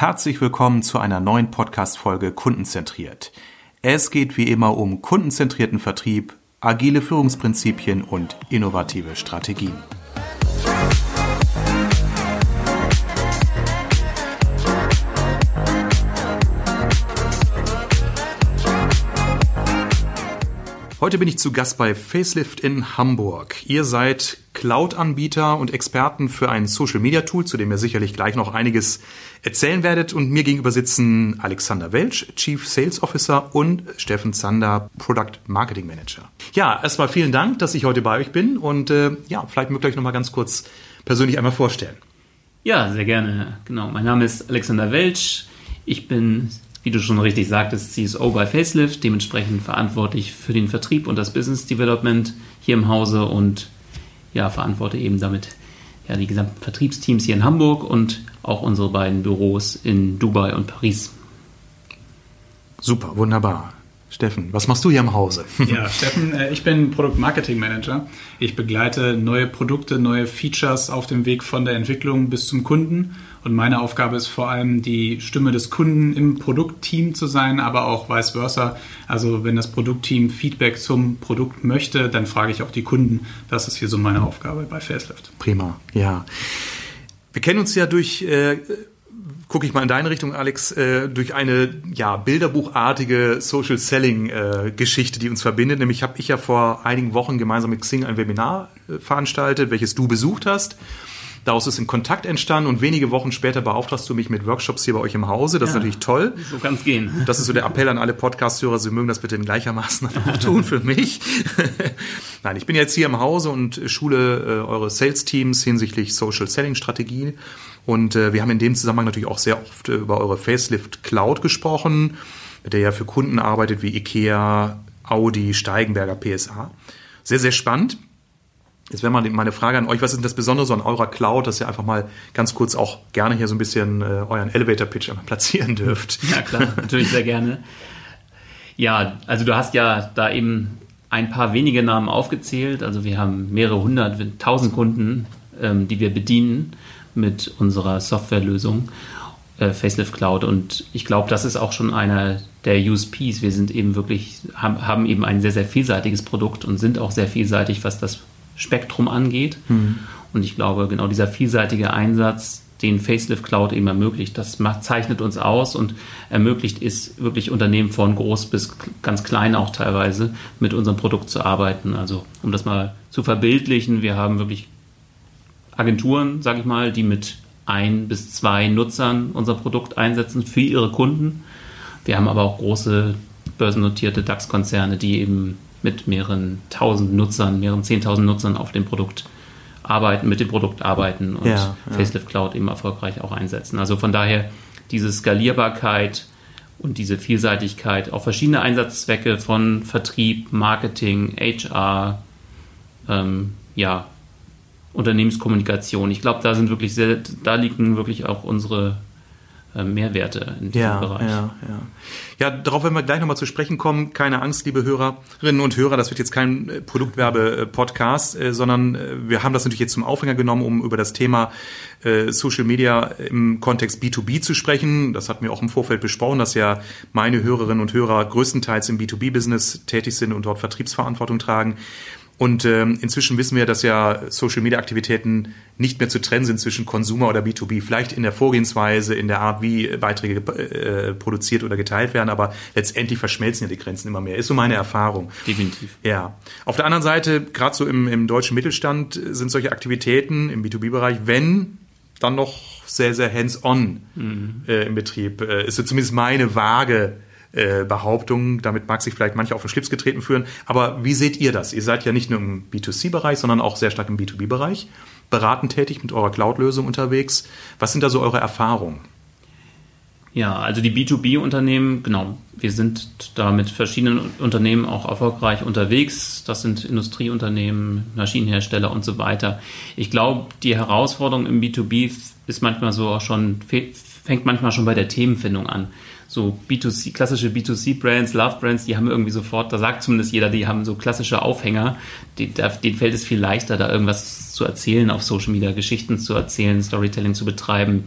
Herzlich willkommen zu einer neuen Podcast-Folge Kundenzentriert. Es geht wie immer um kundenzentrierten Vertrieb, agile Führungsprinzipien und innovative Strategien. Heute bin ich zu Gast bei Facelift in Hamburg. Ihr seid Cloud-Anbieter und Experten für ein Social-Media-Tool, zu dem ihr sicherlich gleich noch einiges erzählen werdet. Und mir gegenüber sitzen Alexander Welsch, Chief Sales Officer und Steffen Zander, Product Marketing Manager. Ja, erstmal vielen Dank, dass ich heute bei euch bin und äh, ja, vielleicht mögt ihr euch noch mal ganz kurz persönlich einmal vorstellen. Ja, sehr gerne. Genau, mein Name ist Alexander Welsch. Ich bin wie du schon richtig sagtest, CSO bei Facelift, dementsprechend verantwortlich für den Vertrieb und das Business Development hier im Hause und ja, verantworte eben damit ja, die gesamten Vertriebsteams hier in Hamburg und auch unsere beiden Büros in Dubai und Paris. Super, wunderbar. Steffen, was machst du hier im Hause? Ja, Steffen, äh, ich bin Produkt Marketing Manager. Ich begleite neue Produkte, neue Features auf dem Weg von der Entwicklung bis zum Kunden. Und meine Aufgabe ist vor allem, die Stimme des Kunden im Produktteam zu sein, aber auch vice versa. Also wenn das Produktteam Feedback zum Produkt möchte, dann frage ich auch die Kunden. Das ist hier so meine Aufgabe bei Facelift. Prima, ja. Wir kennen uns ja durch äh, gucke ich mal in deine Richtung, Alex, äh, durch eine ja, bilderbuchartige Social Selling äh, Geschichte, die uns verbindet. Nämlich habe ich ja vor einigen Wochen gemeinsam mit Xing ein Webinar äh, veranstaltet, welches du besucht hast. Daraus ist ein Kontakt entstanden und wenige Wochen später beauftragst du mich mit Workshops hier bei euch im Hause. Das ja, ist natürlich toll. So kann es gehen. Das ist so der Appell an alle Podcast-Hörer, sie mögen das bitte in gleichermaßen auch tun für mich. Nein, ich bin jetzt hier im Hause und schule äh, eure Sales-Teams hinsichtlich Social Selling Strategie und äh, wir haben in dem Zusammenhang natürlich auch sehr oft äh, über eure Facelift Cloud gesprochen, mit der ja für Kunden arbeitet wie IKEA, Audi, Steigenberger, PSA. Sehr, sehr spannend. Jetzt wäre mal meine Frage an euch, was ist denn das Besondere so an eurer Cloud, dass ihr einfach mal ganz kurz auch gerne hier so ein bisschen äh, euren Elevator-Pitch einmal platzieren dürft? Ja klar, natürlich sehr gerne. Ja, also du hast ja da eben ein paar wenige Namen aufgezählt. Also wir haben mehrere hundert, tausend Kunden, ähm, die wir bedienen mit unserer Softwarelösung äh, Facelift Cloud. Und ich glaube, das ist auch schon einer der USPs. Wir sind eben wirklich, haben, haben, eben ein sehr, sehr vielseitiges Produkt und sind auch sehr vielseitig, was das Spektrum angeht. Mhm. Und ich glaube, genau dieser vielseitige Einsatz, den Facelift Cloud eben ermöglicht, das macht, zeichnet uns aus und ermöglicht es wirklich Unternehmen von groß bis ganz klein auch teilweise mit unserem Produkt zu arbeiten. Also um das mal zu verbildlichen, wir haben wirklich Agenturen, sage ich mal, die mit ein bis zwei Nutzern unser Produkt einsetzen für ihre Kunden. Wir haben aber auch große börsennotierte DAX-Konzerne, die eben mit mehreren tausend Nutzern, mehreren zehntausend Nutzern auf dem Produkt arbeiten, mit dem Produkt arbeiten und ja, ja. Facelift Cloud eben erfolgreich auch einsetzen. Also von daher diese Skalierbarkeit und diese Vielseitigkeit auf verschiedene Einsatzzwecke von Vertrieb, Marketing, HR, ähm, ja, Unternehmenskommunikation. Ich glaube, da sind wirklich sehr, da liegen wirklich auch unsere Mehrwerte in diesem ja, Bereich. Ja, ja. ja, darauf werden wir gleich nochmal zu sprechen kommen. Keine Angst, liebe Hörerinnen und Hörer, das wird jetzt kein äh, Produktwerbe-Podcast, äh, sondern wir haben das natürlich jetzt zum Aufhänger genommen, um über das Thema Social Media im Kontext B2B zu sprechen. Das hatten wir auch im Vorfeld besprochen, dass ja meine Hörerinnen und Hörer größtenteils im B2B-Business tätig sind und dort Vertriebsverantwortung tragen. Und ähm, inzwischen wissen wir, dass ja Social-Media-Aktivitäten nicht mehr zu trennen sind zwischen Consumer oder B2B. Vielleicht in der Vorgehensweise, in der Art, wie Beiträge äh, produziert oder geteilt werden, aber letztendlich verschmelzen ja die Grenzen immer mehr. Ist so meine Erfahrung. Definitiv. Ja. Auf der anderen Seite, gerade so im, im deutschen Mittelstand sind solche Aktivitäten im B2B-Bereich, wenn dann noch sehr, sehr hands-on mhm. äh, im Betrieb. Äh, ist so zumindest meine vage äh, Behauptungen. Damit mag sich vielleicht manche auf den Schlips getreten führen. Aber wie seht ihr das? Ihr seid ja nicht nur im B2C-Bereich, sondern auch sehr stark im B2B-Bereich beratend tätig, mit eurer Cloud-Lösung unterwegs. Was sind da so eure Erfahrungen? Ja, also die B2B-Unternehmen, genau, wir sind da mit verschiedenen Unternehmen auch erfolgreich unterwegs. Das sind Industrieunternehmen, Maschinenhersteller und so weiter. Ich glaube, die Herausforderung im B2B ist manchmal so auch schon, fängt manchmal schon bei der Themenfindung an so B2C, klassische B2C-Brands, Love-Brands, die haben irgendwie sofort, da sagt zumindest jeder, die haben so klassische Aufhänger, die, denen fällt es viel leichter, da irgendwas zu erzählen auf Social Media, Geschichten zu erzählen, Storytelling zu betreiben.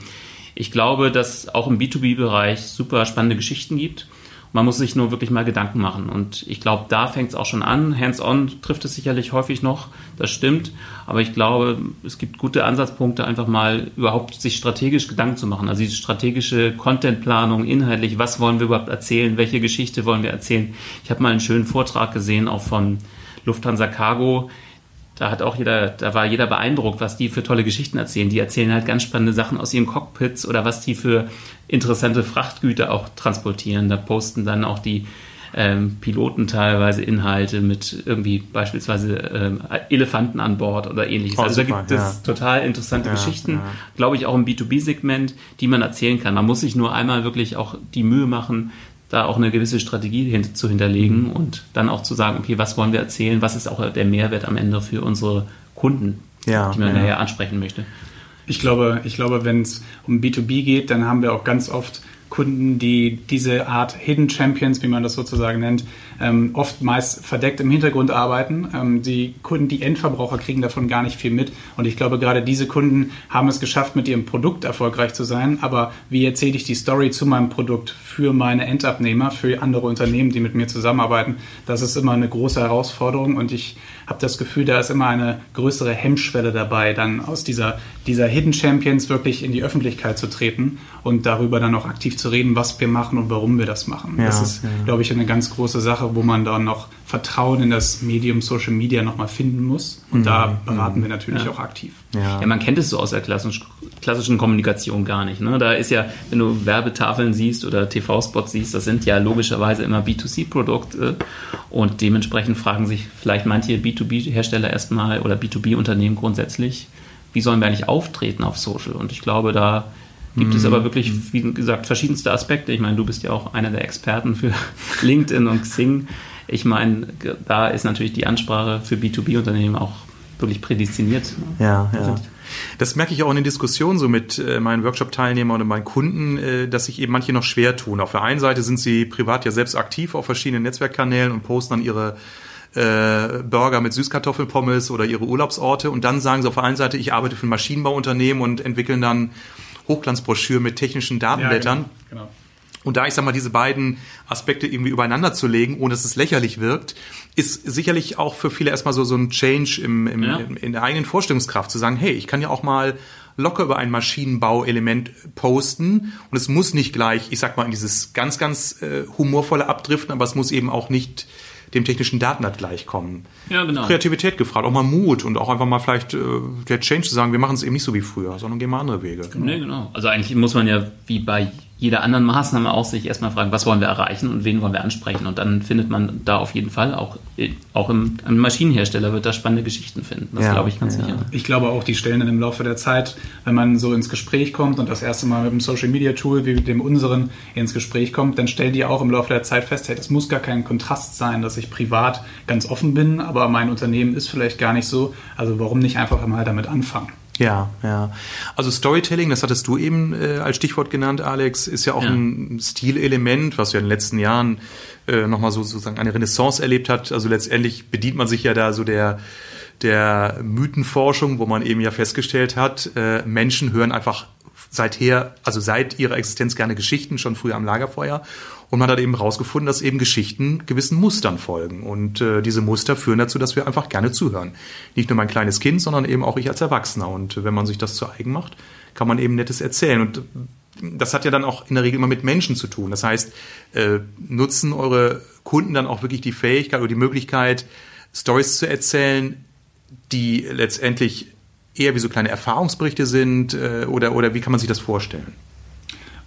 ich glaube, dass auch im B2B-Bereich super spannende Geschichten gibt. Man muss sich nur wirklich mal Gedanken machen. Und ich glaube, da fängt es auch schon an. Hands-on trifft es sicherlich häufig noch, das stimmt. Aber ich glaube, es gibt gute Ansatzpunkte, einfach mal überhaupt sich strategisch Gedanken zu machen. Also diese strategische Contentplanung, inhaltlich, was wollen wir überhaupt erzählen, welche Geschichte wollen wir erzählen. Ich habe mal einen schönen Vortrag gesehen, auch von Lufthansa Cargo da hat auch jeder, da war jeder beeindruckt, was die für tolle Geschichten erzählen. Die erzählen halt ganz spannende Sachen aus ihren Cockpits oder was die für interessante Frachtgüter auch transportieren. Da posten dann auch die ähm, Piloten teilweise Inhalte mit irgendwie beispielsweise ähm, Elefanten an Bord oder ähnliches. Oh, also super, da gibt ja. es total interessante ja, Geschichten, ja. glaube ich, auch im B2B-Segment, die man erzählen kann. Man muss sich nur einmal wirklich auch die Mühe machen, da auch eine gewisse Strategie hin, zu hinterlegen mhm. und dann auch zu sagen, okay, was wollen wir erzählen, was ist auch der Mehrwert am Ende für unsere Kunden, ja, die man ja. nachher ansprechen möchte. Ich glaube, ich glaube, wenn es um B2B geht, dann haben wir auch ganz oft Kunden, die diese Art Hidden Champions, wie man das sozusagen nennt, ähm, oft meist verdeckt im Hintergrund arbeiten. Ähm, die Kunden, die Endverbraucher kriegen davon gar nicht viel mit. Und ich glaube, gerade diese Kunden haben es geschafft, mit ihrem Produkt erfolgreich zu sein. Aber wie erzähle ich die Story zu meinem Produkt für meine Endabnehmer, für andere Unternehmen, die mit mir zusammenarbeiten? Das ist immer eine große Herausforderung. Und ich habe das Gefühl, da ist immer eine größere Hemmschwelle dabei, dann aus dieser, dieser Hidden Champions wirklich in die Öffentlichkeit zu treten und darüber dann auch aktiv zu reden, was wir machen und warum wir das machen. Ja, das ist, ja. glaube ich, eine ganz große Sache, wo man dann noch Vertrauen in das Medium Social Media nochmal finden muss. Und mhm. da beraten mhm. wir natürlich ja. auch aktiv. Ja. ja. man kennt es so aus der klassischen Kommunikation gar nicht. Ne? Da ist ja, wenn du Werbetafeln siehst oder TV-Spots siehst, das sind ja logischerweise immer B2C-Produkte. Und dementsprechend fragen sich vielleicht manche B2B-Hersteller erstmal oder B2B-Unternehmen grundsätzlich, wie sollen wir eigentlich auftreten auf Social? Und ich glaube, da gibt es mhm. aber wirklich, wie gesagt, verschiedenste Aspekte. Ich meine, du bist ja auch einer der Experten für LinkedIn und Xing. Ich meine, da ist natürlich die Ansprache für B2B-Unternehmen auch wirklich prädestiniert. Ja, ja. Das merke ich auch in den Diskussionen so mit äh, meinen Workshop-Teilnehmern und meinen Kunden, äh, dass sich eben manche noch schwer tun. Auf der einen Seite sind sie privat ja selbst aktiv auf verschiedenen Netzwerkkanälen und posten dann ihre äh, Burger mit Süßkartoffelpommes oder ihre Urlaubsorte und dann sagen sie auf der einen Seite, ich arbeite für ein Maschinenbauunternehmen und entwickeln dann Hochglanzbroschüren mit technischen Datenblättern. Ja, genau. genau. Und da ich sag mal, diese beiden Aspekte irgendwie übereinander zu legen, ohne dass es lächerlich wirkt, ist sicherlich auch für viele erstmal so, so ein Change im, im, ja. in der eigenen Vorstellungskraft, zu sagen, hey, ich kann ja auch mal locker über ein Maschinenbauelement posten und es muss nicht gleich, ich sag mal, in dieses ganz, ganz äh, humorvolle abdriften, aber es muss eben auch nicht dem technischen Datenblatt gleichkommen. Ja, genau. Kreativität gefragt, auch mal Mut und auch einfach mal vielleicht äh, der Change zu sagen, wir machen es eben nicht so wie früher, sondern gehen mal andere Wege. Genau. Nee, genau. Also eigentlich muss man ja wie bei jeder anderen Maßnahme auch sich erstmal fragen, was wollen wir erreichen und wen wollen wir ansprechen. Und dann findet man da auf jeden Fall auch, auch im, im Maschinenhersteller wird da spannende Geschichten finden. Das ja, glaube ich ganz ja. sicher. Ich glaube auch, die stellen dann im Laufe der Zeit, wenn man so ins Gespräch kommt und das erste Mal mit einem Social Media Tool wie dem unseren ins Gespräch kommt, dann stellen die auch im Laufe der Zeit fest, hey, das muss gar kein Kontrast sein, dass ich privat ganz offen bin, aber mein Unternehmen ist vielleicht gar nicht so. Also warum nicht einfach mal damit anfangen? Ja, ja. Also Storytelling, das hattest du eben äh, als Stichwort genannt, Alex, ist ja auch ja. ein Stilelement, was ja in den letzten Jahren äh, nochmal so sozusagen eine Renaissance erlebt hat. Also letztendlich bedient man sich ja da so der der Mythenforschung, wo man eben ja festgestellt hat, äh, Menschen hören einfach seither, also seit ihrer Existenz gerne Geschichten, schon früher am Lagerfeuer. Und man hat eben herausgefunden, dass eben Geschichten gewissen Mustern folgen. Und äh, diese Muster führen dazu, dass wir einfach gerne zuhören. Nicht nur mein kleines Kind, sondern eben auch ich als Erwachsener. Und wenn man sich das zu eigen macht, kann man eben Nettes erzählen. Und das hat ja dann auch in der Regel immer mit Menschen zu tun. Das heißt, äh, nutzen eure Kunden dann auch wirklich die Fähigkeit oder die Möglichkeit, Stories zu erzählen, die letztendlich eher wie so kleine Erfahrungsberichte sind äh, oder, oder wie kann man sich das vorstellen?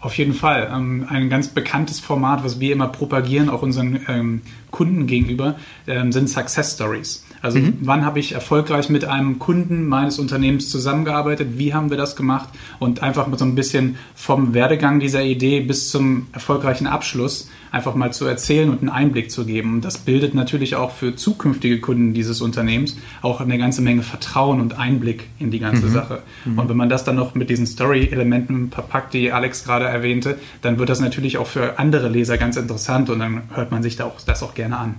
Auf jeden Fall. Ähm, ein ganz bekanntes Format, was wir immer propagieren, auch unseren ähm, Kunden gegenüber, ähm, sind Success Stories. Also mhm. wann habe ich erfolgreich mit einem Kunden meines Unternehmens zusammengearbeitet? Wie haben wir das gemacht? Und einfach mit so ein bisschen vom Werdegang dieser Idee bis zum erfolgreichen Abschluss einfach mal zu erzählen und einen Einblick zu geben. Und das bildet natürlich auch für zukünftige Kunden dieses Unternehmens auch eine ganze Menge Vertrauen und Einblick in die ganze mhm. Sache. Mhm. Und wenn man das dann noch mit diesen Story-Elementen verpackt, die Alex gerade erwähnte, dann wird das natürlich auch für andere Leser ganz interessant und dann hört man sich da auch, das auch gerne an.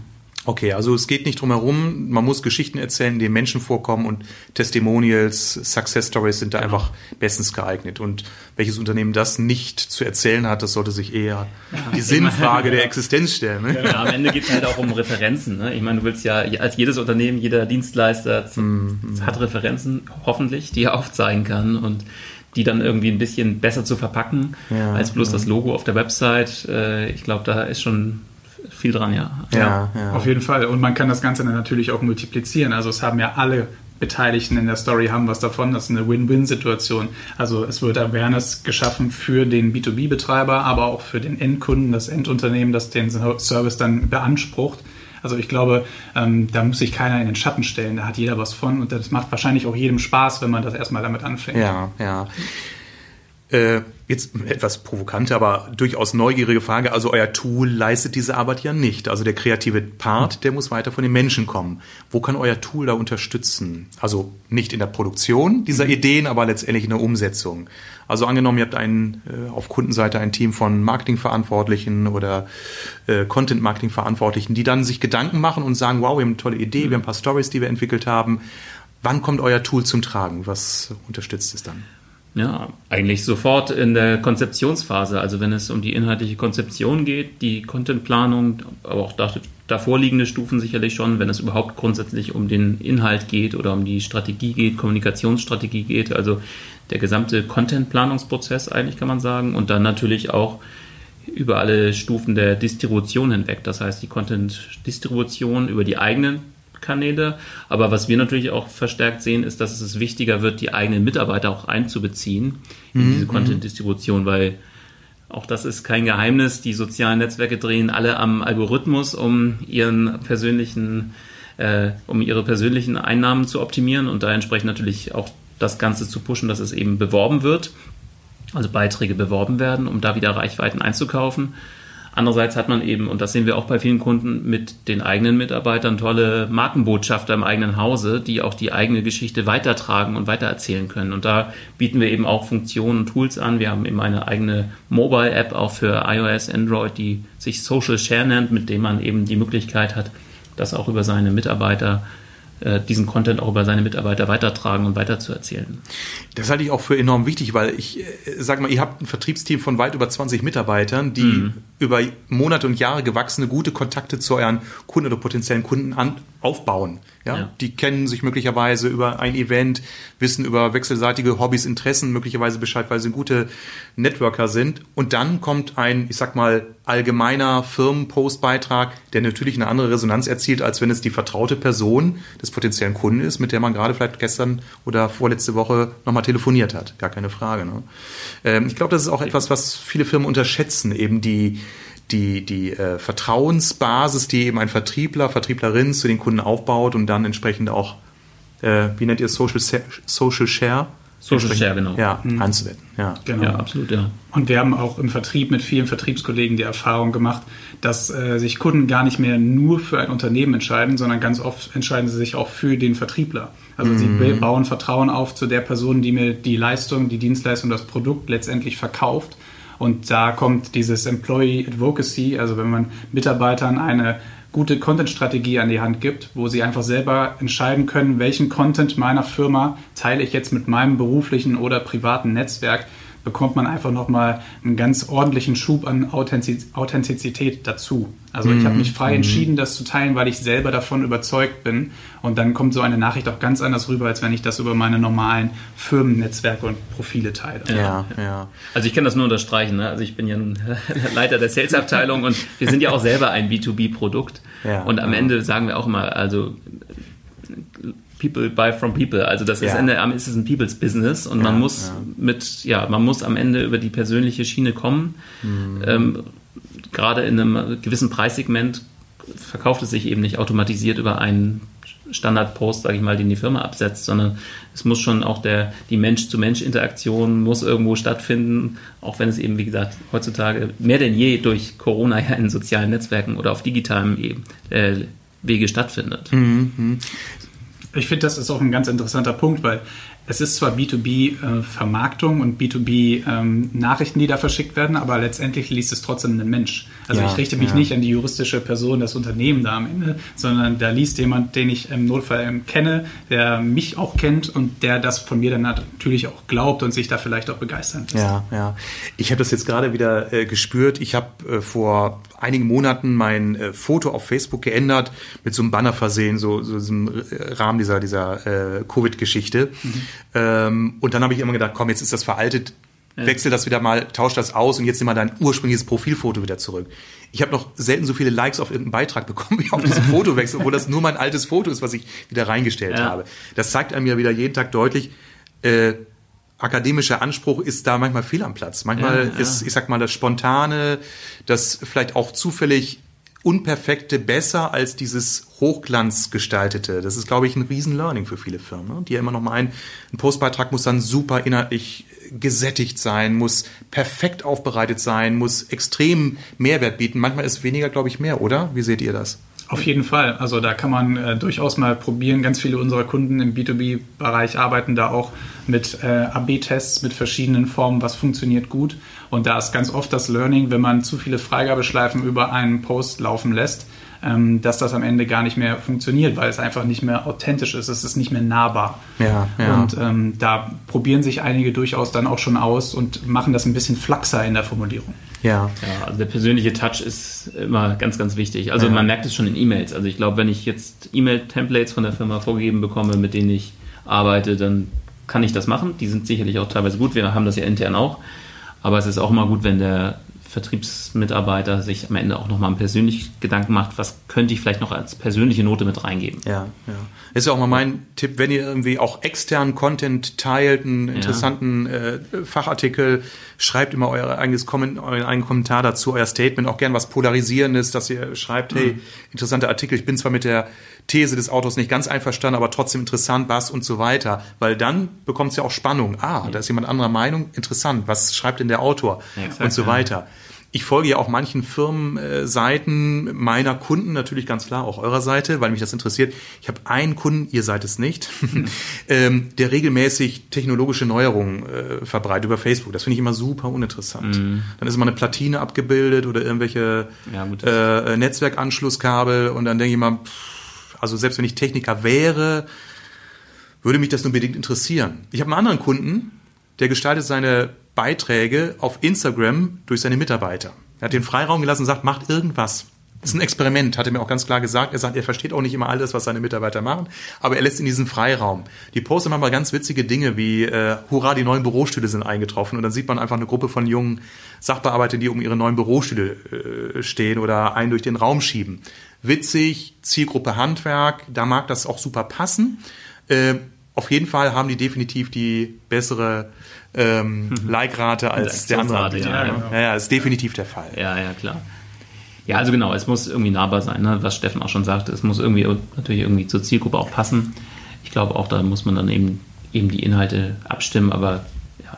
Okay, also es geht nicht drum herum, man muss Geschichten erzählen, denen Menschen vorkommen und Testimonials, Success Stories sind da genau. einfach bestens geeignet. Und welches Unternehmen das nicht zu erzählen hat, das sollte sich eher ja, die Sinnfrage der Existenz stellen. Ne? Ja, am Ende geht es halt auch um Referenzen. Ne? Ich meine, du willst ja, als jedes Unternehmen, jeder Dienstleister mm, hat Referenzen, hoffentlich, die er aufzeigen kann und die dann irgendwie ein bisschen besser zu verpacken, ja, als bloß das Logo auf der Website. Äh, ich glaube, da ist schon viel dran, ja. ja. Ja, Auf jeden Fall. Und man kann das Ganze dann natürlich auch multiplizieren. Also es haben ja alle Beteiligten in der Story haben was davon. Das ist eine Win-Win-Situation. Also es wird Awareness geschaffen für den B2B-Betreiber, aber auch für den Endkunden, das Endunternehmen, das den Service dann beansprucht. Also ich glaube, ähm, da muss sich keiner in den Schatten stellen. Da hat jeder was von und das macht wahrscheinlich auch jedem Spaß, wenn man das erstmal damit anfängt. Ja, ja. Äh, jetzt etwas provokante, aber durchaus neugierige Frage. Also euer Tool leistet diese Arbeit ja nicht. Also der kreative Part, der muss weiter von den Menschen kommen. Wo kann euer Tool da unterstützen? Also nicht in der Produktion dieser mhm. Ideen, aber letztendlich in der Umsetzung. Also angenommen, ihr habt ein, äh, auf Kundenseite ein Team von Marketingverantwortlichen oder äh, Content-Marketing-Verantwortlichen, die dann sich Gedanken machen und sagen, wow, wir haben eine tolle Idee, wir haben ein paar Stories, die wir entwickelt haben. Wann kommt euer Tool zum Tragen? Was unterstützt es dann? Ja, eigentlich sofort in der Konzeptionsphase. Also wenn es um die inhaltliche Konzeption geht, die Contentplanung, aber auch davor liegende Stufen sicherlich schon, wenn es überhaupt grundsätzlich um den Inhalt geht oder um die Strategie geht, Kommunikationsstrategie geht, also der gesamte Contentplanungsprozess eigentlich kann man sagen und dann natürlich auch über alle Stufen der Distribution hinweg. Das heißt, die Content-Distribution über die eigenen Kanäle. Aber was wir natürlich auch verstärkt sehen, ist, dass es wichtiger wird, die eigenen Mitarbeiter auch einzubeziehen in mhm. diese Content-Distribution, weil auch das ist kein Geheimnis. Die sozialen Netzwerke drehen alle am Algorithmus, um ihren persönlichen, äh, um ihre persönlichen Einnahmen zu optimieren und da entsprechend natürlich auch das Ganze zu pushen, dass es eben beworben wird, also Beiträge beworben werden, um da wieder Reichweiten einzukaufen. Andererseits hat man eben, und das sehen wir auch bei vielen Kunden, mit den eigenen Mitarbeitern tolle Markenbotschafter im eigenen Hause, die auch die eigene Geschichte weitertragen und weitererzählen können. Und da bieten wir eben auch Funktionen und Tools an. Wir haben eben eine eigene Mobile-App auch für iOS, Android, die sich Social Share nennt, mit dem man eben die Möglichkeit hat, das auch über seine Mitarbeiter diesen Content auch über seine Mitarbeiter weitertragen und weiterzuerzählen. Das halte ich auch für enorm wichtig, weil ich äh, sage mal, ihr habt ein Vertriebsteam von weit über 20 Mitarbeitern, die mhm. über Monate und Jahre gewachsene gute Kontakte zu euren Kunden oder potenziellen Kunden an, aufbauen. Ja? ja? Die kennen sich möglicherweise über ein Event, wissen über wechselseitige Hobbys, Interessen möglicherweise Bescheid, weil sie gute Networker sind. Und dann kommt ein, ich sag mal, allgemeiner Firmenpostbeitrag, der natürlich eine andere Resonanz erzielt, als wenn es die vertraute Person des potenziellen Kunden ist, mit der man gerade vielleicht gestern oder vorletzte Woche nochmal telefoniert hat. Gar keine Frage. Ne? Ähm, ich glaube, das ist auch etwas, was viele Firmen unterschätzen, eben die die, die äh, Vertrauensbasis, die eben ein Vertriebler, Vertrieblerin zu den Kunden aufbaut und dann entsprechend auch, äh, wie nennt ihr es, Social, Social Share? Social Share, genau. Ja, mhm. anzuwenden. Ja. Genau. ja, absolut, ja. Und wir haben auch im Vertrieb mit vielen Vertriebskollegen die Erfahrung gemacht, dass äh, sich Kunden gar nicht mehr nur für ein Unternehmen entscheiden, sondern ganz oft entscheiden sie sich auch für den Vertriebler. Also mhm. sie bauen Vertrauen auf zu der Person, die mir die Leistung, die Dienstleistung, das Produkt letztendlich verkauft und da kommt dieses Employee Advocacy, also wenn man Mitarbeitern eine gute Content-Strategie an die Hand gibt, wo sie einfach selber entscheiden können, welchen Content meiner Firma teile ich jetzt mit meinem beruflichen oder privaten Netzwerk, bekommt man einfach nochmal einen ganz ordentlichen Schub an Authentizität dazu. Also ich habe mich frei mhm. entschieden, das zu teilen, weil ich selber davon überzeugt bin. Und dann kommt so eine Nachricht auch ganz anders rüber, als wenn ich das über meine normalen Firmennetzwerke und Profile teile. Ja, ja. Also ich kann das nur unterstreichen. Ne? Also ich bin ja Leiter der Sales-Abteilung und wir sind ja auch selber ein B2B-Produkt. Ja, und am ja. Ende sagen wir auch immer, also People buy from people. Also das ja. ist Ende ist es ein People's Business und ja, man muss ja. mit, ja, man muss am Ende über die persönliche Schiene kommen. Mhm. Ähm, gerade in einem gewissen Preissegment verkauft es sich eben nicht automatisiert über einen Standardpost, sage ich mal, den die Firma absetzt, sondern es muss schon auch der, die Mensch-zu-Mensch-Interaktion muss irgendwo stattfinden, auch wenn es eben, wie gesagt, heutzutage mehr denn je durch Corona ja in sozialen Netzwerken oder auf digitalem äh, Wege stattfindet. Mhm. Ich finde, das ist auch ein ganz interessanter Punkt, weil es ist zwar B2B-Vermarktung äh, und B2B-Nachrichten, ähm, die da verschickt werden, aber letztendlich liest es trotzdem ein Mensch. Also ja, ich richte mich ja. nicht an die juristische Person, das Unternehmen da am Ende, sondern da liest jemand, den ich im Notfall kenne, der mich auch kennt und der das von mir dann natürlich auch glaubt und sich da vielleicht auch begeistern lässt. Ja, ja. Ich habe das jetzt gerade wieder äh, gespürt. Ich habe äh, vor einigen Monaten mein äh, Foto auf Facebook geändert, mit so einem Banner versehen, so, so diesem Rahmen dieser, dieser äh, Covid-Geschichte. Mhm. Ähm, und dann habe ich immer gedacht, komm, jetzt ist das veraltet, ja. wechsel das wieder mal, tausch das aus und jetzt nimm mal dein ursprüngliches Profilfoto wieder zurück. Ich habe noch selten so viele Likes auf irgendeinen Beitrag bekommen wie auf diesem Fotowechsel, obwohl das nur mein altes Foto ist, was ich wieder reingestellt ja. habe. Das zeigt einem ja wieder jeden Tag deutlich, äh, akademischer Anspruch ist da manchmal fehl am Platz. Manchmal ja, ist, ich sag mal, das Spontane, das vielleicht auch zufällig Unperfekte besser als dieses Hochglanzgestaltete. Das ist, glaube ich, ein Riesen-Learning für viele Firmen, ne? die ja immer noch meinen, ein Postbeitrag muss dann super inhaltlich gesättigt sein, muss perfekt aufbereitet sein, muss extrem Mehrwert bieten. Manchmal ist weniger, glaube ich, mehr, oder? Wie seht ihr das? Auf jeden Fall. Also da kann man äh, durchaus mal probieren. Ganz viele unserer Kunden im B2B-Bereich arbeiten da auch mit äh, AB-Tests, mit verschiedenen Formen, was funktioniert gut. Und da ist ganz oft das Learning, wenn man zu viele Freigabeschleifen über einen Post laufen lässt, ähm, dass das am Ende gar nicht mehr funktioniert, weil es einfach nicht mehr authentisch ist, es ist nicht mehr nahbar. Ja, ja. Und ähm, da probieren sich einige durchaus dann auch schon aus und machen das ein bisschen flachser in der Formulierung. Ja. ja, also der persönliche Touch ist immer ganz, ganz wichtig. Also ja. man merkt es schon in E-Mails. Also ich glaube, wenn ich jetzt E-Mail-Templates von der Firma vorgegeben bekomme, mit denen ich arbeite, dann kann ich das machen. Die sind sicherlich auch teilweise gut. Wir haben das ja intern auch. Aber es ist auch immer gut, wenn der Vertriebsmitarbeiter sich am Ende auch nochmal persönlich Gedanken macht, was könnte ich vielleicht noch als persönliche Note mit reingeben. Ja, ja. Ist ja auch mal mein Tipp, wenn ihr irgendwie auch externen Content teilt, einen interessanten ja. äh, Fachartikel, schreibt immer euer eigenes Comment, euren eigenen Kommentar dazu, euer Statement, auch gern was Polarisierendes, dass ihr schreibt, mhm. hey, interessanter Artikel, ich bin zwar mit der These des Autors nicht ganz einverstanden, aber trotzdem interessant, was und so weiter. Weil dann bekommt es ja auch Spannung. Ah, da ist jemand anderer Meinung, interessant, was schreibt denn der Autor ja, und so weiter. Ich folge ja auch manchen Firmenseiten meiner Kunden, natürlich ganz klar auch eurer Seite, weil mich das interessiert. Ich habe einen Kunden, ihr seid es nicht, mhm. der regelmäßig technologische Neuerungen äh, verbreitet über Facebook. Das finde ich immer super uninteressant. Mhm. Dann ist immer eine Platine abgebildet oder irgendwelche ja, äh, Netzwerkanschlusskabel und dann denke ich mal, also selbst wenn ich Techniker wäre, würde mich das nur bedingt interessieren. Ich habe einen anderen Kunden, der gestaltet seine Beiträge auf Instagram durch seine Mitarbeiter. Er hat den Freiraum gelassen und sagt, macht irgendwas. Das ist ein Experiment, hat er mir auch ganz klar gesagt. Er sagt, er versteht auch nicht immer alles, was seine Mitarbeiter machen, aber er lässt in diesen Freiraum. Die posten manchmal ganz witzige Dinge wie, äh, hurra, die neuen Bürostühle sind eingetroffen. Und dann sieht man einfach eine Gruppe von jungen Sachbearbeitern, die um ihre neuen Bürostühle äh, stehen oder einen durch den Raum schieben. Witzig, Zielgruppe Handwerk, da mag das auch super passen. Äh, auf jeden Fall haben die definitiv die bessere ähm, mhm. Like-Rate als der andere. Ja, ja, genau. ja, ja, ist definitiv der Fall. Ja, ja, klar. Ja, also genau, es muss irgendwie nahbar sein, ne? was Steffen auch schon sagte. Es muss irgendwie natürlich irgendwie zur Zielgruppe auch passen. Ich glaube auch, da muss man dann eben, eben die Inhalte abstimmen, aber ja,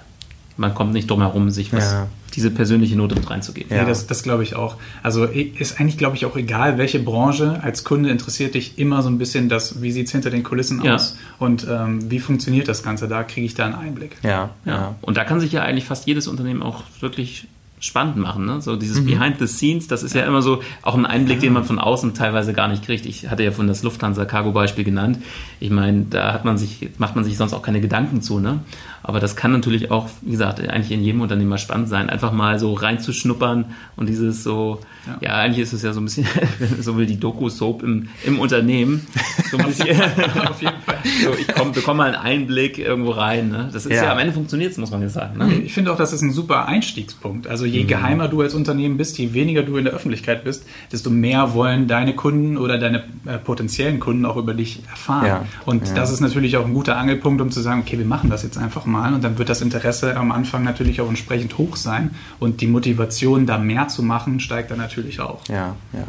man kommt nicht drum herum, sich was, ja. Diese persönliche Note mit reinzugeben. Ja, das, das glaube ich auch. Also ist eigentlich, glaube ich, auch egal, welche Branche als Kunde interessiert dich immer so ein bisschen das, wie sieht es hinter den Kulissen ja. aus und ähm, wie funktioniert das Ganze. Da kriege ich da einen Einblick. Ja, ja. Und da kann sich ja eigentlich fast jedes Unternehmen auch wirklich spannend machen. Ne? So dieses mhm. Behind the Scenes, das ist ja. ja immer so auch ein Einblick, den man von außen teilweise gar nicht kriegt. Ich hatte ja von das Lufthansa-Cargo-Beispiel genannt. Ich meine, da hat man sich, macht man sich sonst auch keine Gedanken zu. Ne? Aber das kann natürlich auch, wie gesagt, eigentlich in jedem Unternehmer spannend sein, einfach mal so reinzuschnuppern und dieses so, ja, ja eigentlich ist es ja so ein bisschen, so will die Doku-Soap im, im Unternehmen. So ein bisschen, auf jeden Fall. So, ich komm, bekomme mal einen Einblick irgendwo rein. Ne? Das ist ja. ja am Ende funktioniert es, muss man ja sagen. Ne? Ich finde auch, das ist ein super Einstiegspunkt. Also je mhm. geheimer du als Unternehmen bist, je weniger du in der Öffentlichkeit bist, desto mehr wollen deine Kunden oder deine äh, potenziellen Kunden auch über dich erfahren. Ja. Und das ist natürlich auch ein guter Angelpunkt, um zu sagen, okay, wir machen das jetzt einfach mal mal und dann wird das Interesse am Anfang natürlich auch entsprechend hoch sein und die Motivation, da mehr zu machen, steigt dann natürlich auch. Ja, ja.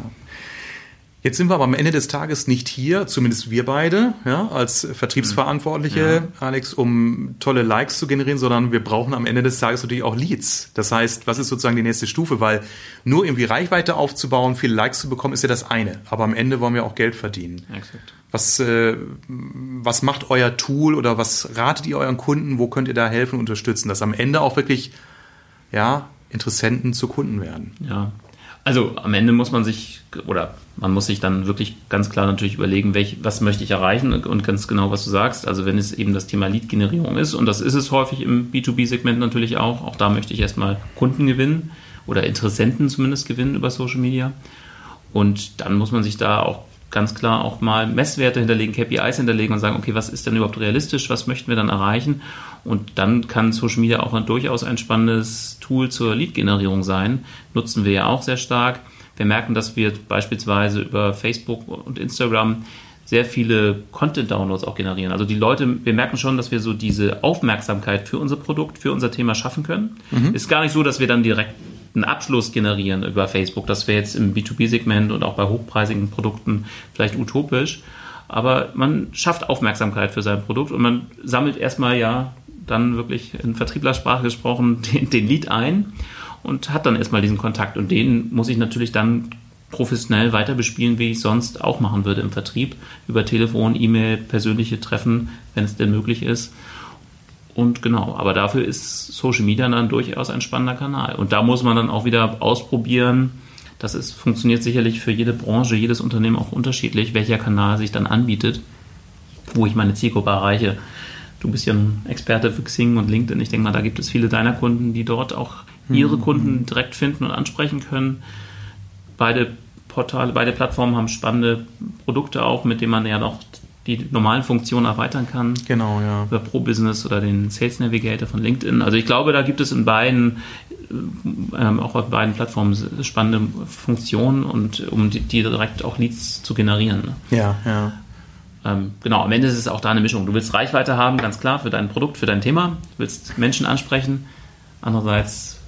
Jetzt sind wir aber am Ende des Tages nicht hier, zumindest wir beide, ja, als Vertriebsverantwortliche, ja. Alex, um tolle Likes zu generieren, sondern wir brauchen am Ende des Tages natürlich auch Leads. Das heißt, was ist sozusagen die nächste Stufe? Weil nur irgendwie Reichweite aufzubauen, viele Likes zu bekommen, ist ja das eine. Aber am Ende wollen wir auch Geld verdienen. Exakt. Was, äh, was macht euer Tool oder was ratet ihr euren Kunden? Wo könnt ihr da helfen, unterstützen, dass am Ende auch wirklich, ja, Interessenten zu Kunden werden? Ja, also am Ende muss man sich oder man muss sich dann wirklich ganz klar natürlich überlegen, welch, was möchte ich erreichen und ganz genau, was du sagst. Also wenn es eben das Thema Lead-Generierung ist und das ist es häufig im B2B-Segment natürlich auch, auch da möchte ich erstmal Kunden gewinnen oder Interessenten zumindest gewinnen über Social Media. Und dann muss man sich da auch ganz klar auch mal Messwerte hinterlegen, KPIs hinterlegen und sagen, okay, was ist denn überhaupt realistisch, was möchten wir dann erreichen? Und dann kann Social Media auch ein, durchaus ein spannendes Tool zur Lead-Generierung sein. Nutzen wir ja auch sehr stark. Wir merken, dass wir beispielsweise über Facebook und Instagram sehr viele Content-Downloads auch generieren. Also die Leute, wir merken schon, dass wir so diese Aufmerksamkeit für unser Produkt, für unser Thema schaffen können. Mhm. Ist gar nicht so, dass wir dann direkt einen Abschluss generieren über Facebook. Das wäre jetzt im B2B-Segment und auch bei hochpreisigen Produkten vielleicht utopisch. Aber man schafft Aufmerksamkeit für sein Produkt und man sammelt erstmal ja dann wirklich in Vertrieblersprache gesprochen den, den Lead ein und hat dann erstmal diesen Kontakt. Und den muss ich natürlich dann professionell weiter bespielen, wie ich sonst auch machen würde im Vertrieb, über Telefon, E-Mail, persönliche Treffen, wenn es denn möglich ist. Und genau, aber dafür ist Social Media dann durchaus ein spannender Kanal. Und da muss man dann auch wieder ausprobieren. Das ist, funktioniert sicherlich für jede Branche, jedes Unternehmen auch unterschiedlich, welcher Kanal sich dann anbietet, wo ich meine Zielgruppe erreiche. Du bist ja ein Experte für Xing und LinkedIn. Ich denke mal, da gibt es viele deiner Kunden, die dort auch ihre mhm. Kunden direkt finden und ansprechen können. Beide Portale, beide Plattformen haben spannende Produkte auch, mit denen man ja noch die normalen Funktionen erweitern kann. Genau, ja. Über Pro Business oder den Sales Navigator von LinkedIn. Also ich glaube, da gibt es in beiden, ähm, auch auf beiden Plattformen spannende Funktionen und um die, die direkt auch Leads zu generieren. Ne? Ja, ja. Ähm, genau, am Ende ist es auch da eine Mischung. Du willst Reichweite haben, ganz klar, für dein Produkt, für dein Thema. Du willst Menschen ansprechen. Andererseits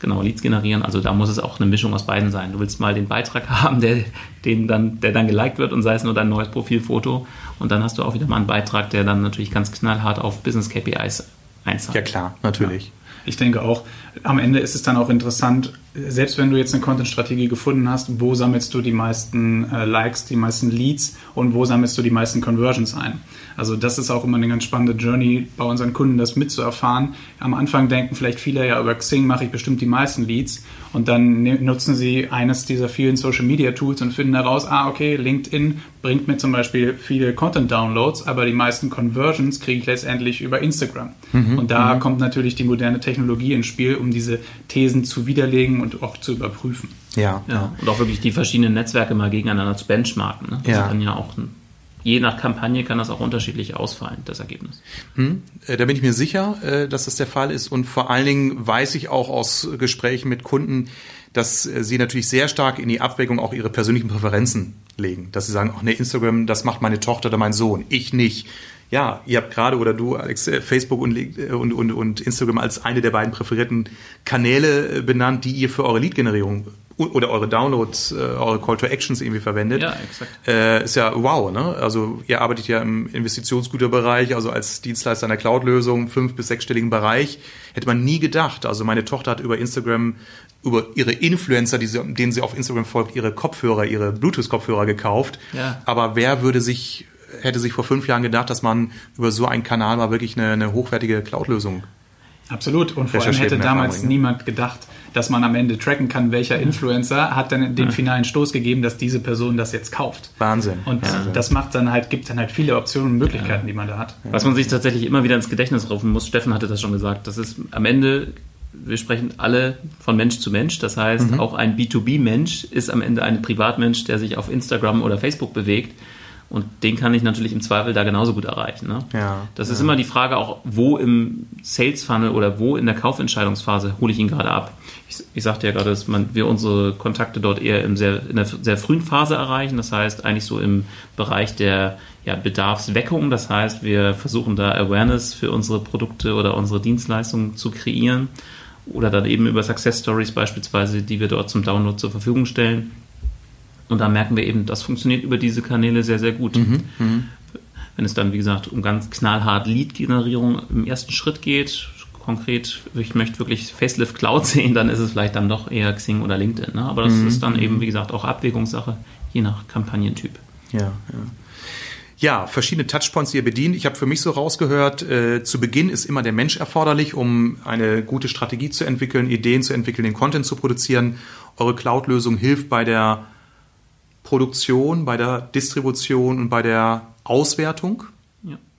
genau Leads generieren. Also da muss es auch eine Mischung aus beiden sein. Du willst mal den Beitrag haben, der, den dann, der dann geliked wird und sei es nur dein neues Profilfoto. Und dann hast du auch wieder mal einen Beitrag, der dann natürlich ganz knallhart auf Business KPIs einzahlt. Ja klar, natürlich. Ja. Ich denke auch, am Ende ist es dann auch interessant, selbst wenn du jetzt eine Content-Strategie gefunden hast, wo sammelst du die meisten äh, Likes, die meisten Leads und wo sammelst du die meisten Conversions ein? Also das ist auch immer eine ganz spannende Journey bei unseren Kunden, das mitzuerfahren. Am Anfang denken vielleicht viele, ja, über Xing mache ich bestimmt die meisten Leads und dann ne, nutzen sie eines dieser vielen Social Media Tools und finden daraus, ah, okay, LinkedIn bringt mir zum Beispiel viele Content Downloads, aber die meisten Conversions kriege ich letztendlich über Instagram. Mhm, und da mhm. kommt natürlich die moderne Technologie ins Spiel, um diese Thesen zu widerlegen und auch zu überprüfen. Ja, ja. Und auch wirklich die verschiedenen Netzwerke mal gegeneinander zu benchmarken. Ne? Das ja. kann ja auch ein je nach Kampagne kann das auch unterschiedlich ausfallen, das Ergebnis. Hm, äh, da bin ich mir sicher, äh, dass das der Fall ist. Und vor allen Dingen weiß ich auch aus Gesprächen mit Kunden, dass äh, sie natürlich sehr stark in die Abwägung auch ihre persönlichen Präferenzen legen. Dass sie sagen, ach nee, Instagram, das macht meine Tochter oder mein Sohn, ich nicht. Ja, ihr habt gerade oder du, Alex, Facebook und, und, und, und Instagram als eine der beiden präferierten Kanäle benannt, die ihr für eure Lead-Generierung oder eure Downloads, äh, eure Call to Actions irgendwie verwendet. Ja, exakt. Äh, ist ja wow, ne? Also ihr arbeitet ja im Investitionsgüterbereich, also als Dienstleister einer Cloud-Lösung, fünf- bis sechsstelligen Bereich. Hätte man nie gedacht. Also meine Tochter hat über Instagram, über ihre Influencer, die sie, denen sie auf Instagram folgt, ihre Kopfhörer, ihre Bluetooth-Kopfhörer gekauft. Ja. Aber wer würde sich hätte sich vor fünf Jahren gedacht, dass man über so einen Kanal mal wirklich eine, eine hochwertige Cloud-Lösung Absolut. Und vor allem hätte damals niemand gedacht, dass man am Ende tracken kann, welcher Influencer hat dann den finalen Stoß gegeben, dass diese Person das jetzt kauft. Wahnsinn. Und ja. das macht dann halt, gibt dann halt viele Optionen und Möglichkeiten, ja. die man da hat. Was man sich tatsächlich immer wieder ins Gedächtnis rufen muss, Steffen hatte das schon gesagt, das ist am Ende wir sprechen alle von Mensch zu Mensch. Das heißt, mhm. auch ein B2B-Mensch ist am Ende ein Privatmensch, der sich auf Instagram oder Facebook bewegt. Und den kann ich natürlich im Zweifel da genauso gut erreichen. Ne? Ja, das ist immer die Frage auch, wo im Sales Funnel oder wo in der Kaufentscheidungsphase hole ich ihn gerade ab. Ich, ich sagte ja gerade, dass man, wir unsere Kontakte dort eher im sehr, in der sehr frühen Phase erreichen. Das heißt eigentlich so im Bereich der ja, Bedarfsweckung. Das heißt, wir versuchen da Awareness für unsere Produkte oder unsere Dienstleistungen zu kreieren. Oder dann eben über Success Stories beispielsweise, die wir dort zum Download zur Verfügung stellen Und da merken wir eben, das funktioniert über diese Kanäle sehr, sehr gut. Mhm, mh. Wenn es dann, wie gesagt, um ganz knallhart Lead-Generierung im ersten Schritt geht, konkret, ich möchte wirklich Facelift Cloud sehen, dann ist es vielleicht dann doch eher Xing oder LinkedIn. Ne? Aber das mhm. ist dann eben, wie gesagt, auch Abwägungssache, je nach Kampagnentyp. Ja, ja. Ja, verschiedene Touchpoints, die ihr bedient. Ich habe für mich so rausgehört, äh, zu Beginn ist immer der Mensch erforderlich, um eine gute Strategie zu entwickeln, Ideen zu entwickeln, den Content zu produzieren. Eure Cloud-Lösung hilft bei der Produktion, bei der Distribution und bei der Auswertung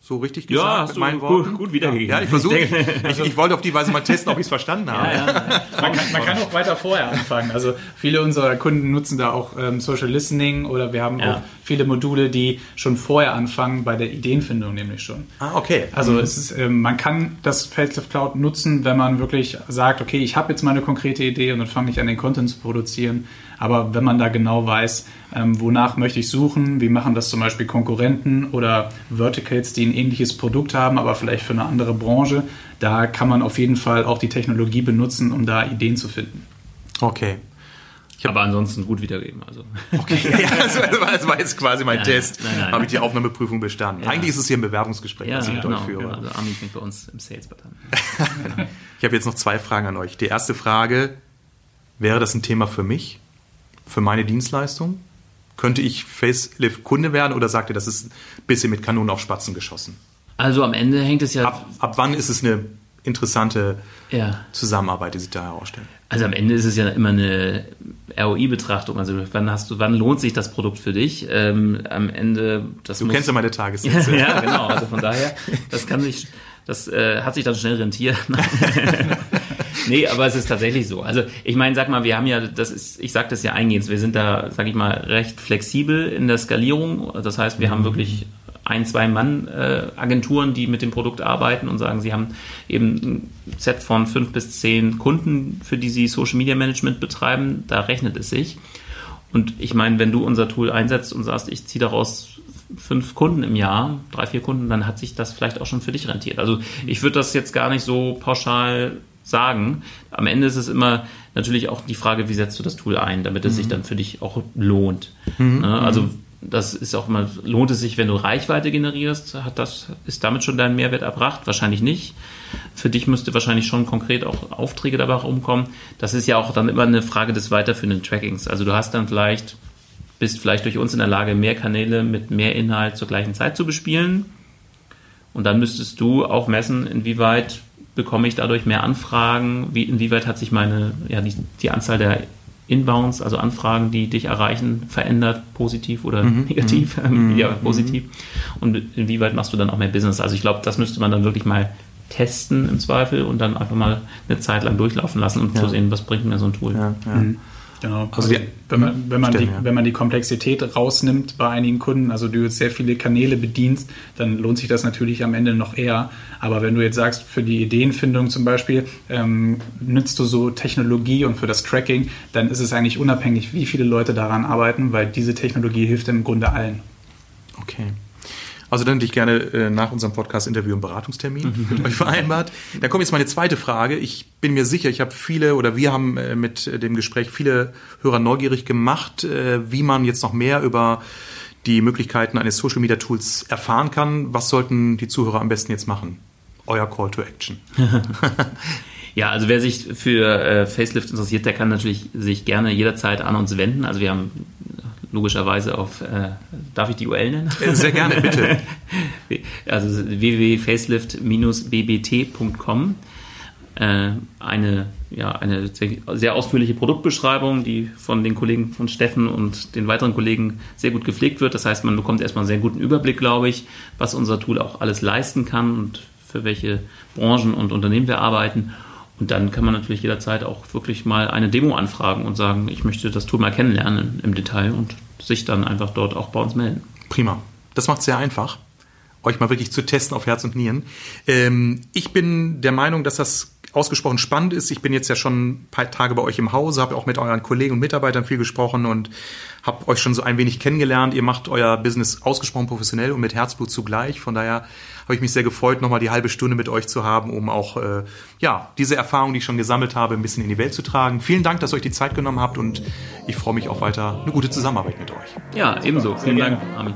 so richtig gesagt ja, mit meinen Worten? Gut, gut wiedergegeben. Ja, ich versuche. Ich, ich, wollte auf die Weise mal testen, ob ich es verstanden habe. Ja, ja, man, kann, man, kann, auch weiter vorher anfangen. Also viele unserer Kunden nutzen da auch ähm, Social Listening oder wir haben auch viele Module, die schon vorher anfangen bei der Ideenfindung nämlich schon. Ah, okay. Also mhm. es ist, ähm, man kann das Facelift Cloud nutzen, wenn man wirklich sagt, okay, ich habe jetzt mal eine konkrete Idee und dann fange ich an, den Content zu produzieren. Aber wenn man da genau weiß, ähm, wonach möchte ich suchen, wie machen das zum Beispiel Konkurrenten oder Verticals, die ein ähnliches Produkt haben, aber vielleicht für eine andere Branche, da kann man auf jeden Fall auch die Technologie benutzen, um da Ideen zu finden. Okay. Ich habe ansonsten gut wiedergeben. Also. Okay, ja, also, das war jetzt quasi mein nein, Test. Nein, nein, Habe ich die Aufnahmeprüfung bestanden. Ja. Eigentlich ist es hier ein Bewerbungsgespräch, ja, was ich genau, durchführe. Genau. Also Armin fängt bei uns im Sales-Button. genau. Ich habe jetzt noch zwei Fragen an euch. Die erste Frage, wäre das ein Thema für mich? Für meine Dienstleistung? Könnte ich Facelift-Kunde werden oder sagt ihr, das ist ein bisschen mit Kanonen auf Spatzen geschossen? Also am Ende hängt es ja. Ab, ab wann ist es eine interessante ja. Zusammenarbeit, die sich da herausstellt? Also am Ende ist es ja immer eine ROI-Betrachtung. Also wann hast du, wann lohnt sich das Produkt für dich? Ähm, am Ende, das Du muss, kennst ja meine Tagessätze. ja, genau. Also von daher, das kann sich, das äh, hat sich dann schnell rentiert. nee, aber es ist tatsächlich so. Also ich meine, sag mal, wir haben ja, das ist, ich sage das ja eingehend, wir sind da, sag ich mal, recht flexibel in der Skalierung. Das heißt, wir haben wirklich ein, zwei Mann-Agenturen, äh, die mit dem Produkt arbeiten und sagen, sie haben eben ein Set von fünf bis zehn Kunden, für die sie Social Media Management betreiben. Da rechnet es sich. Und ich meine, wenn du unser Tool einsetzt und sagst, ich ziehe daraus fünf Kunden im Jahr, drei, vier Kunden, dann hat sich das vielleicht auch schon für dich rentiert. Also ich würde das jetzt gar nicht so pauschal sagen. Am Ende ist es immer natürlich auch die Frage, wie setzt du das Tool ein, damit es mhm. sich dann für dich auch lohnt. Mhm. Ne? Also das ist auch mal, lohnt es sich, wenn du Reichweite generierst, hat das, ist damit schon dein Mehrwert erbracht? Wahrscheinlich nicht. Für dich müsste wahrscheinlich schon konkret auch Aufträge dabei rumkommen. Das ist ja auch dann immer eine Frage des weiterführenden Trackings. Also du hast dann vielleicht, bist vielleicht durch uns in der Lage, mehr Kanäle mit mehr Inhalt zur gleichen Zeit zu bespielen. Und dann müsstest du auch messen, inwieweit bekomme ich dadurch mehr Anfragen? Wie, inwieweit hat sich meine, ja, die, die Anzahl der Inbounds, also Anfragen, die dich erreichen, verändert, positiv oder mhm. negativ? Mhm. ja, mhm. positiv. Und inwieweit machst du dann auch mehr Business? Also ich glaube, das müsste man dann wirklich mal testen im Zweifel und dann einfach mal eine Zeit lang durchlaufen lassen, um ja. zu sehen, was bringt mir so ein Tool. Ja, ja. Mhm. Genau. Also, die, wenn, man, wenn, man stimmt, die, ja. wenn man die Komplexität rausnimmt bei einigen Kunden, also du jetzt sehr viele Kanäle bedienst, dann lohnt sich das natürlich am Ende noch eher. Aber wenn du jetzt sagst, für die Ideenfindung zum Beispiel ähm, nützt du so Technologie und für das Tracking, dann ist es eigentlich unabhängig, wie viele Leute daran arbeiten, weil diese Technologie hilft im Grunde allen. Okay. Also dann hätte ich gerne äh, nach unserem Podcast-Interview einen Beratungstermin mit euch vereinbart. Da kommt jetzt meine zweite Frage. Ich bin mir sicher, ich habe viele oder wir haben äh, mit dem Gespräch viele Hörer neugierig gemacht, äh, wie man jetzt noch mehr über die Möglichkeiten eines Social Media Tools erfahren kann. Was sollten die Zuhörer am besten jetzt machen? Euer Call to Action. Ja, also wer sich für äh, Facelift interessiert, der kann natürlich sich gerne jederzeit an uns wenden. Also wir haben logischerweise auf, äh, darf ich die URL nennen? Äh, sehr gerne, bitte. also www.facelift-bbt.com. Äh, eine, ja, eine sehr ausführliche Produktbeschreibung, die von den Kollegen von Steffen und den weiteren Kollegen sehr gut gepflegt wird. Das heißt, man bekommt erstmal einen sehr guten Überblick, glaube ich, was unser Tool auch alles leisten kann und für welche Branchen und Unternehmen wir arbeiten. Und dann kann man natürlich jederzeit auch wirklich mal eine Demo anfragen und sagen, ich möchte das Tool mal kennenlernen im Detail und sich dann einfach dort auch bei uns melden. Prima. Das macht es sehr einfach, euch mal wirklich zu testen auf Herz und Nieren. Ähm, ich bin der Meinung, dass das ausgesprochen spannend ist. Ich bin jetzt ja schon ein paar Tage bei euch im Hause, habe auch mit euren Kollegen und Mitarbeitern viel gesprochen und habe euch schon so ein wenig kennengelernt. Ihr macht euer Business ausgesprochen professionell und mit Herzblut zugleich. Von daher habe ich mich sehr gefreut, nochmal die halbe Stunde mit euch zu haben, um auch äh, ja diese Erfahrung, die ich schon gesammelt habe, ein bisschen in die Welt zu tragen. Vielen Dank, dass ihr euch die Zeit genommen habt und ich freue mich auch weiter eine gute Zusammenarbeit mit euch. Ja, ebenso. Vielen Dank, Armin.